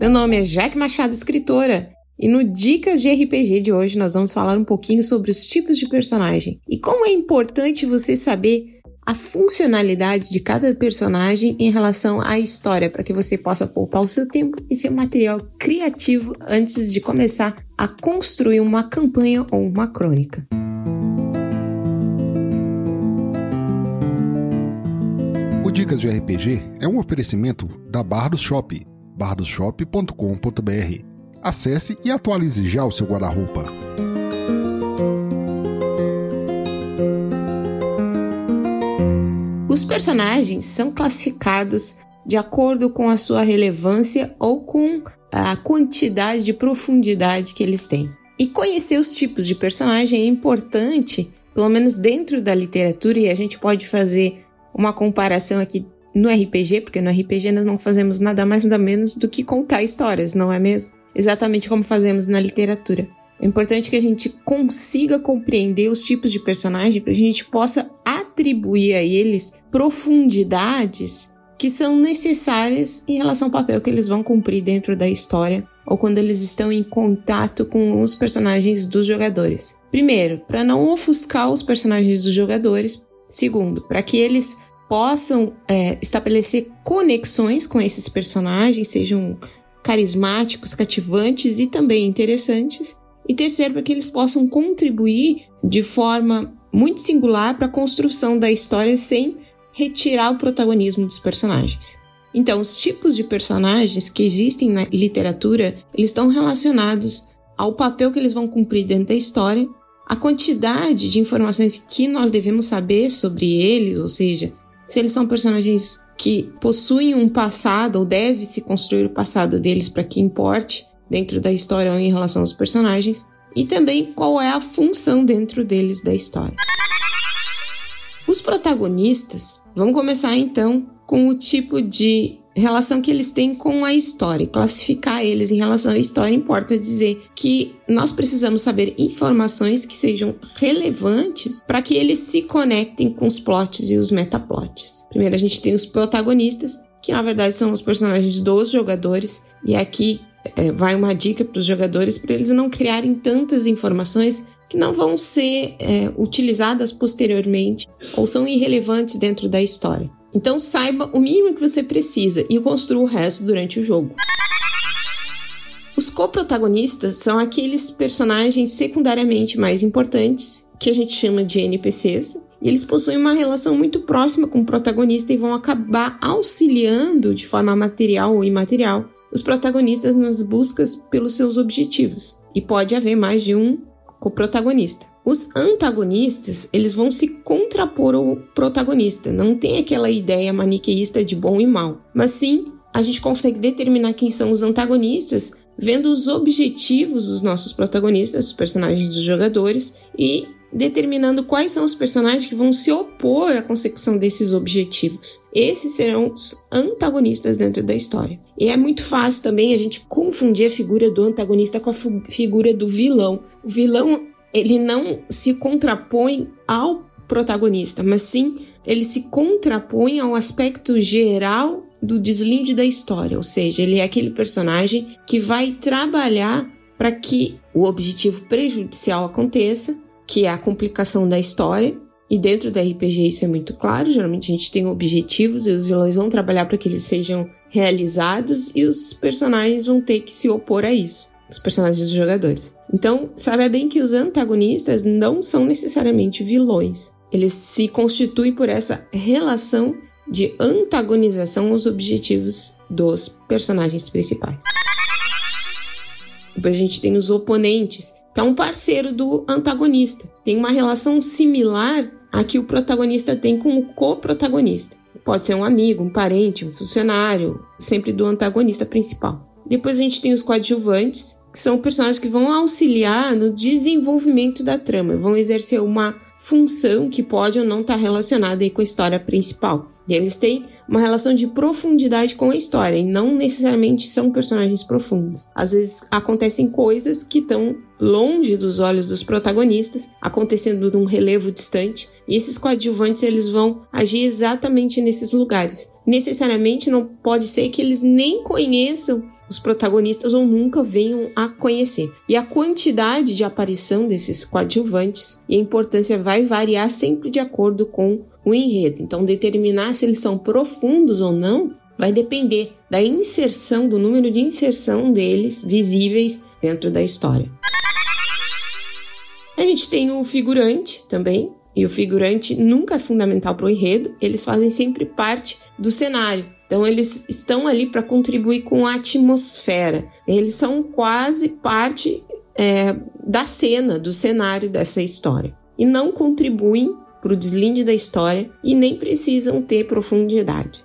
Meu nome é Jaque Machado, escritora, e no Dicas de RPG de hoje nós vamos falar um pouquinho sobre os tipos de personagem. E como é importante você saber a funcionalidade de cada personagem em relação à história, para que você possa poupar o seu tempo e seu material criativo antes de começar a construir uma campanha ou uma crônica. O Dicas de RPG é um oferecimento da Bardos Shop, bardosshop.com.br. Acesse e atualize já o seu guarda-roupa. Os personagens são classificados de acordo com a sua relevância ou com a quantidade de profundidade que eles têm. E conhecer os tipos de personagem é importante, pelo menos dentro da literatura, e a gente pode fazer uma comparação aqui no RPG, porque no RPG nós não fazemos nada mais nada menos do que contar histórias, não é mesmo? Exatamente como fazemos na literatura. É importante que a gente consiga compreender os tipos de personagem para a gente possa atribuir a eles profundidades que são necessárias em relação ao papel que eles vão cumprir dentro da história ou quando eles estão em contato com os personagens dos jogadores. Primeiro, para não ofuscar os personagens dos jogadores. Segundo, para que eles possam é, estabelecer conexões com esses personagens, sejam carismáticos, cativantes e também interessantes. E terceiro, para que eles possam contribuir de forma muito singular para a construção da história sem retirar o protagonismo dos personagens. Então, os tipos de personagens que existem na literatura, eles estão relacionados ao papel que eles vão cumprir dentro da história, a quantidade de informações que nós devemos saber sobre eles, ou seja, se eles são personagens que possuem um passado ou deve se construir o passado deles para que importe dentro da história ou em relação aos personagens, e também qual é a função dentro deles da história. Os protagonistas, vamos começar então com o tipo de relação que eles têm com a história. Classificar eles em relação à história importa dizer que nós precisamos saber informações que sejam relevantes para que eles se conectem com os plots e os metaplots. Primeiro a gente tem os protagonistas, que na verdade são os personagens dos jogadores, e aqui é, vai uma dica para os jogadores para eles não criarem tantas informações que não vão ser é, utilizadas posteriormente ou são irrelevantes dentro da história. Então saiba o mínimo que você precisa e construa o resto durante o jogo. Os coprotagonistas são aqueles personagens secundariamente mais importantes, que a gente chama de NPCs, e eles possuem uma relação muito próxima com o protagonista e vão acabar auxiliando de forma material ou imaterial os protagonistas nas buscas pelos seus objetivos. E pode haver mais de um coprotagonista. Os antagonistas, eles vão se contrapor ao protagonista. Não tem aquela ideia maniqueísta de bom e mal, mas sim a gente consegue determinar quem são os antagonistas vendo os objetivos dos nossos protagonistas, os personagens dos jogadores e determinando quais são os personagens que vão se opor à consecução desses objetivos. Esses serão os antagonistas dentro da história. E é muito fácil também a gente confundir a figura do antagonista com a figura do vilão. O vilão, ele não se contrapõe ao protagonista, mas sim ele se contrapõe ao aspecto geral do deslinde da história, ou seja, ele é aquele personagem que vai trabalhar para que o objetivo prejudicial aconteça que é a complicação da história. E dentro da RPG isso é muito claro. Geralmente a gente tem objetivos e os vilões vão trabalhar para que eles sejam realizados e os personagens vão ter que se opor a isso. Os personagens dos jogadores. Então, sabe bem que os antagonistas não são necessariamente vilões. Eles se constituem por essa relação de antagonização aos objetivos dos personagens principais. Depois a gente tem os oponentes, é um parceiro do antagonista. Tem uma relação similar a que o protagonista tem com o co-protagonista. Pode ser um amigo, um parente, um funcionário, sempre do antagonista principal. Depois a gente tem os coadjuvantes, que são personagens que vão auxiliar no desenvolvimento da trama, vão exercer uma função que pode ou não estar relacionada com a história principal. E eles têm uma relação de profundidade com a história e não necessariamente são personagens profundos. Às vezes acontecem coisas que estão longe dos olhos dos protagonistas, acontecendo num relevo distante, e esses coadjuvantes eles vão agir exatamente nesses lugares. Necessariamente não pode ser que eles nem conheçam os protagonistas ou nunca venham a conhecer. E a quantidade de aparição desses coadjuvantes e a importância vai variar sempre de acordo com o enredo. Então, determinar se eles são profundos ou não vai depender da inserção, do número de inserção deles visíveis dentro da história. A gente tem o figurante também, e o figurante nunca é fundamental para o enredo, eles fazem sempre parte do cenário. Então eles estão ali para contribuir com a atmosfera. Eles são quase parte é, da cena, do cenário dessa história. E não contribuem para o deslinde da história e nem precisam ter profundidade.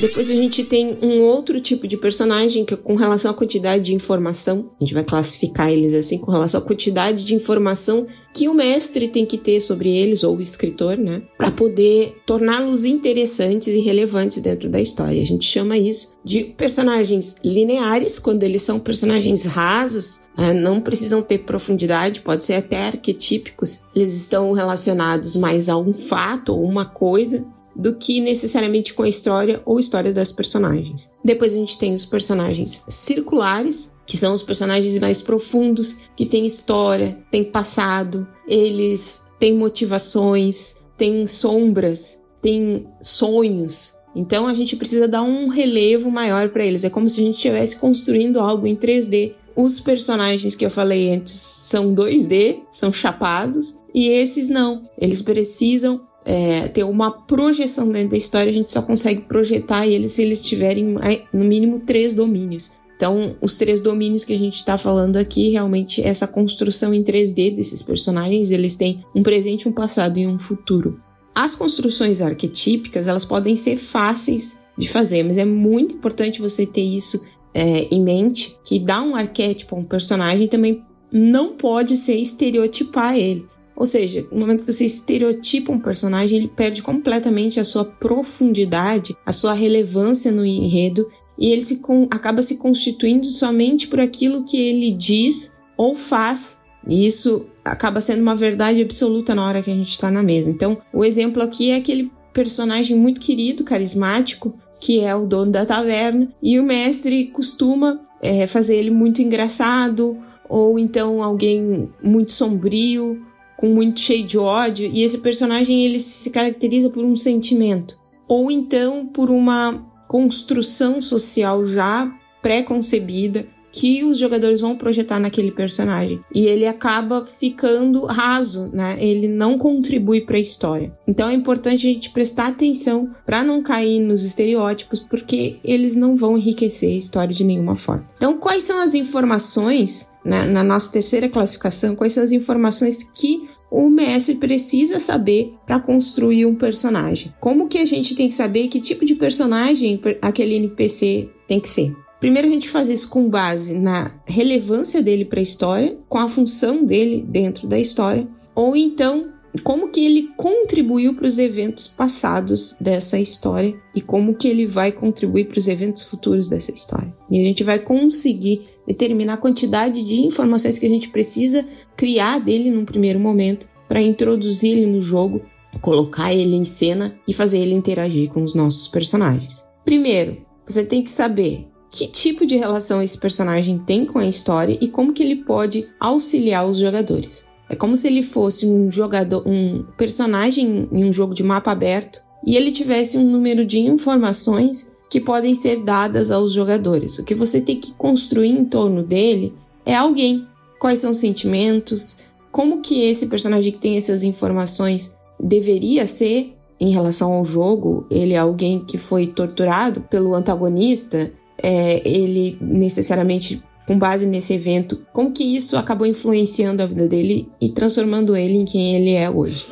Depois a gente tem um outro tipo de personagem que é com relação à quantidade de informação, a gente vai classificar eles assim, com relação à quantidade de informação que o mestre tem que ter sobre eles, ou o escritor, né? Para poder torná-los interessantes e relevantes dentro da história. A gente chama isso de personagens lineares, quando eles são personagens rasos, né? não precisam ter profundidade, pode ser até arquetípicos. Eles estão relacionados mais a um fato ou uma coisa do que necessariamente com a história ou história das personagens. Depois a gente tem os personagens circulares, que são os personagens mais profundos, que têm história, têm passado, eles têm motivações, têm sombras, têm sonhos. Então a gente precisa dar um relevo maior para eles. É como se a gente estivesse construindo algo em 3D. Os personagens que eu falei antes são 2D, são chapados, e esses não. Eles precisam é, ter uma projeção dentro da história, a gente só consegue projetar eles se eles tiverem no mínimo três domínios. Então, os três domínios que a gente está falando aqui, realmente, essa construção em 3D desses personagens, eles têm um presente, um passado e um futuro. As construções arquetípicas, elas podem ser fáceis de fazer, mas é muito importante você ter isso é, em mente, que dar um arquétipo a um personagem também não pode ser estereotipar ele. Ou seja, no momento que você estereotipa um personagem, ele perde completamente a sua profundidade, a sua relevância no enredo e ele se acaba se constituindo somente por aquilo que ele diz ou faz. E isso acaba sendo uma verdade absoluta na hora que a gente está na mesa. Então, o exemplo aqui é aquele personagem muito querido, carismático, que é o dono da taverna, e o mestre costuma é, fazer ele muito engraçado, ou então alguém muito sombrio, com muito cheio de ódio e esse personagem ele se caracteriza por um sentimento ou então por uma construção social já pré-concebida que os jogadores vão projetar naquele personagem e ele acaba ficando raso, né? Ele não contribui para a história. Então é importante a gente prestar atenção para não cair nos estereótipos, porque eles não vão enriquecer a história de nenhuma forma. Então, quais são as informações na, na nossa terceira classificação? Quais são as informações que o mestre precisa saber para construir um personagem. Como que a gente tem que saber que tipo de personagem aquele NPC tem que ser? Primeiro a gente faz isso com base na relevância dele para a história, com a função dele dentro da história, ou então como que ele contribuiu para os eventos passados dessa história e como que ele vai contribuir para os eventos futuros dessa história. E a gente vai conseguir determinar a quantidade de informações que a gente precisa criar dele num primeiro momento para introduzir ele no jogo, colocar ele em cena e fazer ele interagir com os nossos personagens. Primeiro, você tem que saber que tipo de relação esse personagem tem com a história e como que ele pode auxiliar os jogadores. É como se ele fosse um jogador, um personagem em um jogo de mapa aberto e ele tivesse um número de informações que podem ser dadas aos jogadores. O que você tem que construir em torno dele é alguém. Quais são os sentimentos? Como que esse personagem que tem essas informações deveria ser em relação ao jogo? Ele é alguém que foi torturado pelo antagonista? É, ele necessariamente com base nesse evento, como que isso acabou influenciando a vida dele e transformando ele em quem ele é hoje.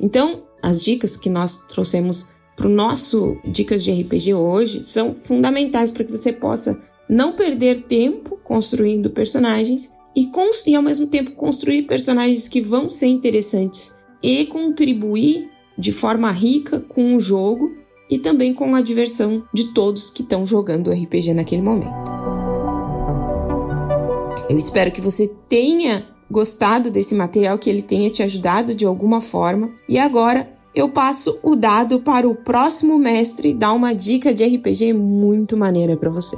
Então, as dicas que nós trouxemos para o nosso Dicas de RPG hoje são fundamentais para que você possa não perder tempo construindo personagens e, e ao mesmo tempo construir personagens que vão ser interessantes e contribuir de forma rica com o jogo e também com a diversão de todos que estão jogando RPG naquele momento. Eu espero que você tenha gostado desse material, que ele tenha te ajudado de alguma forma. E agora eu passo o dado para o próximo mestre dar uma dica de RPG muito maneira para você.